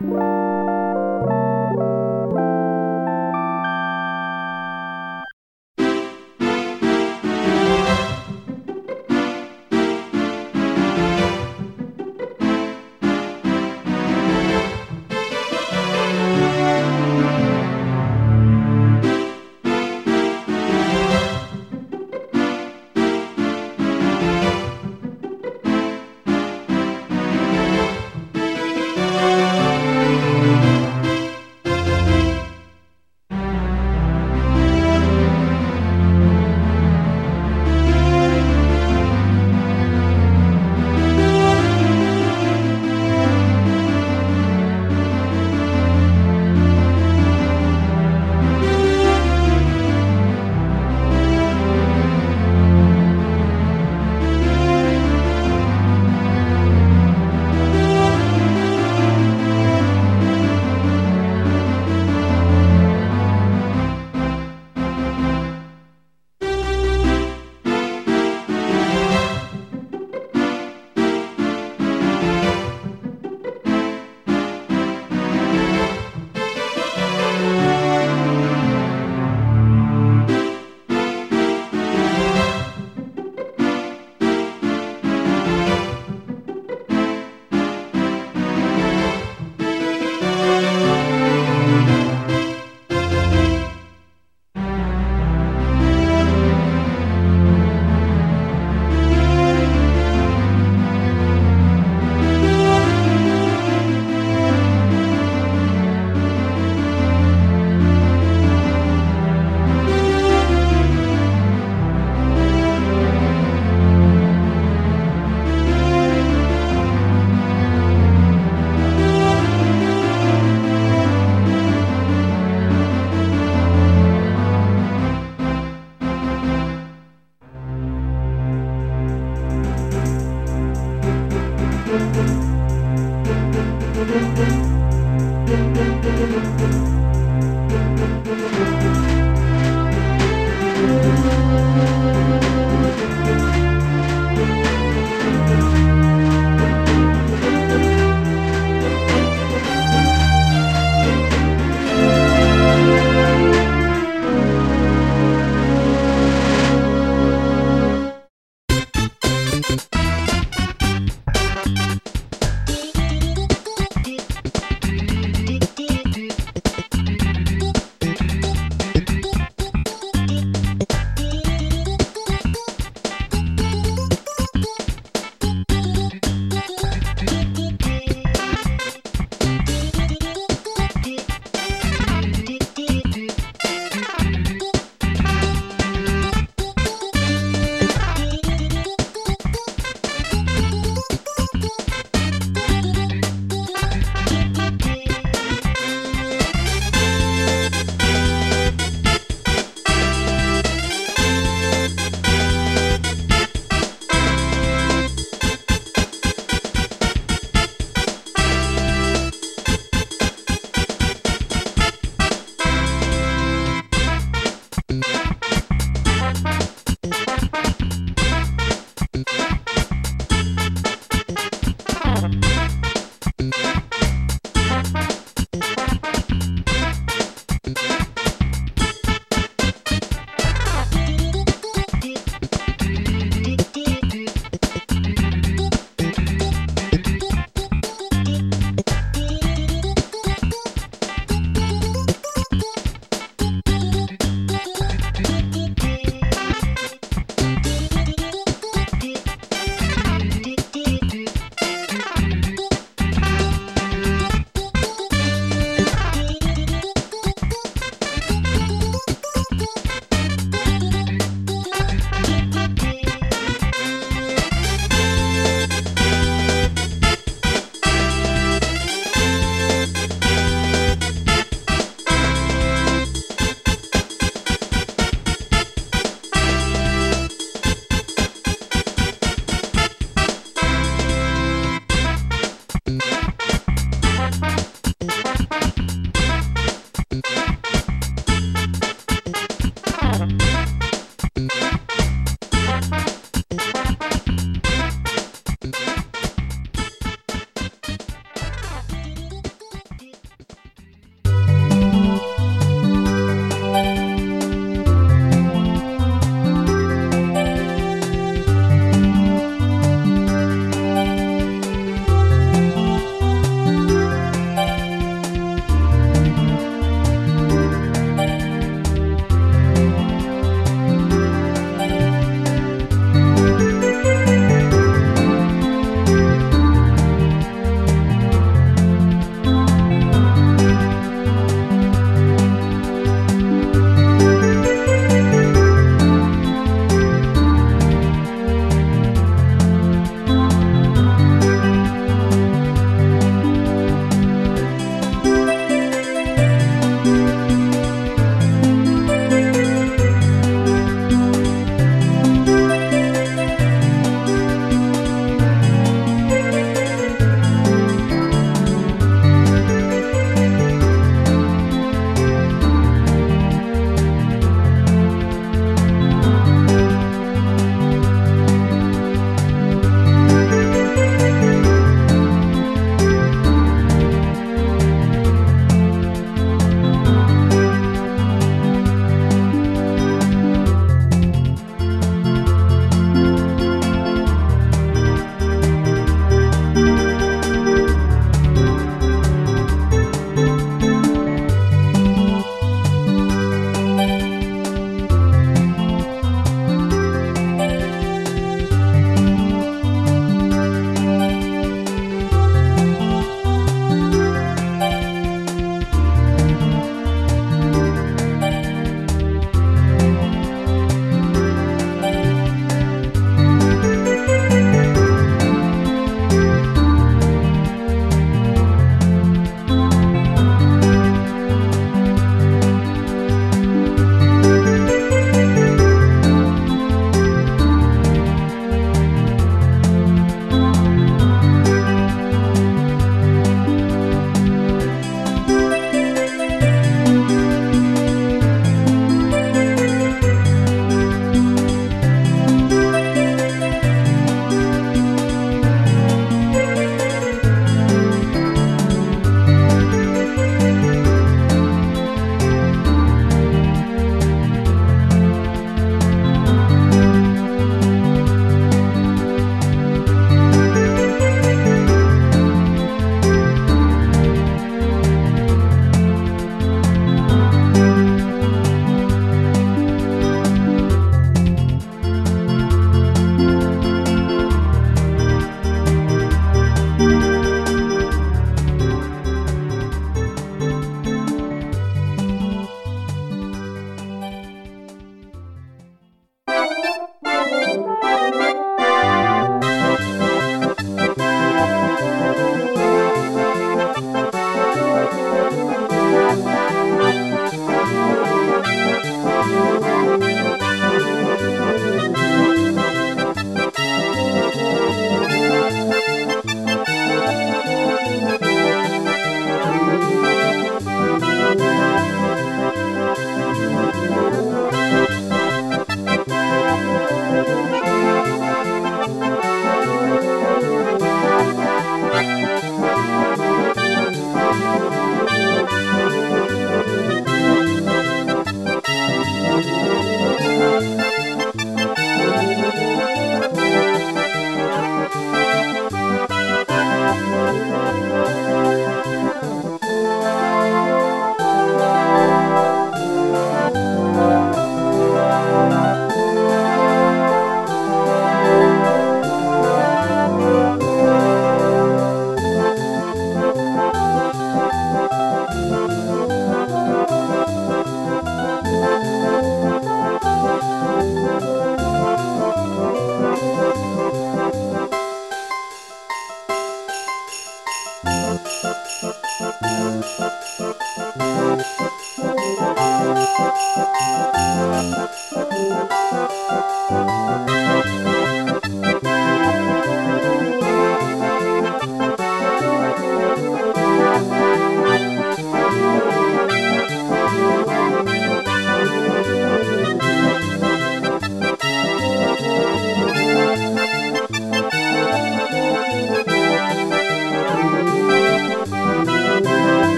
Bye.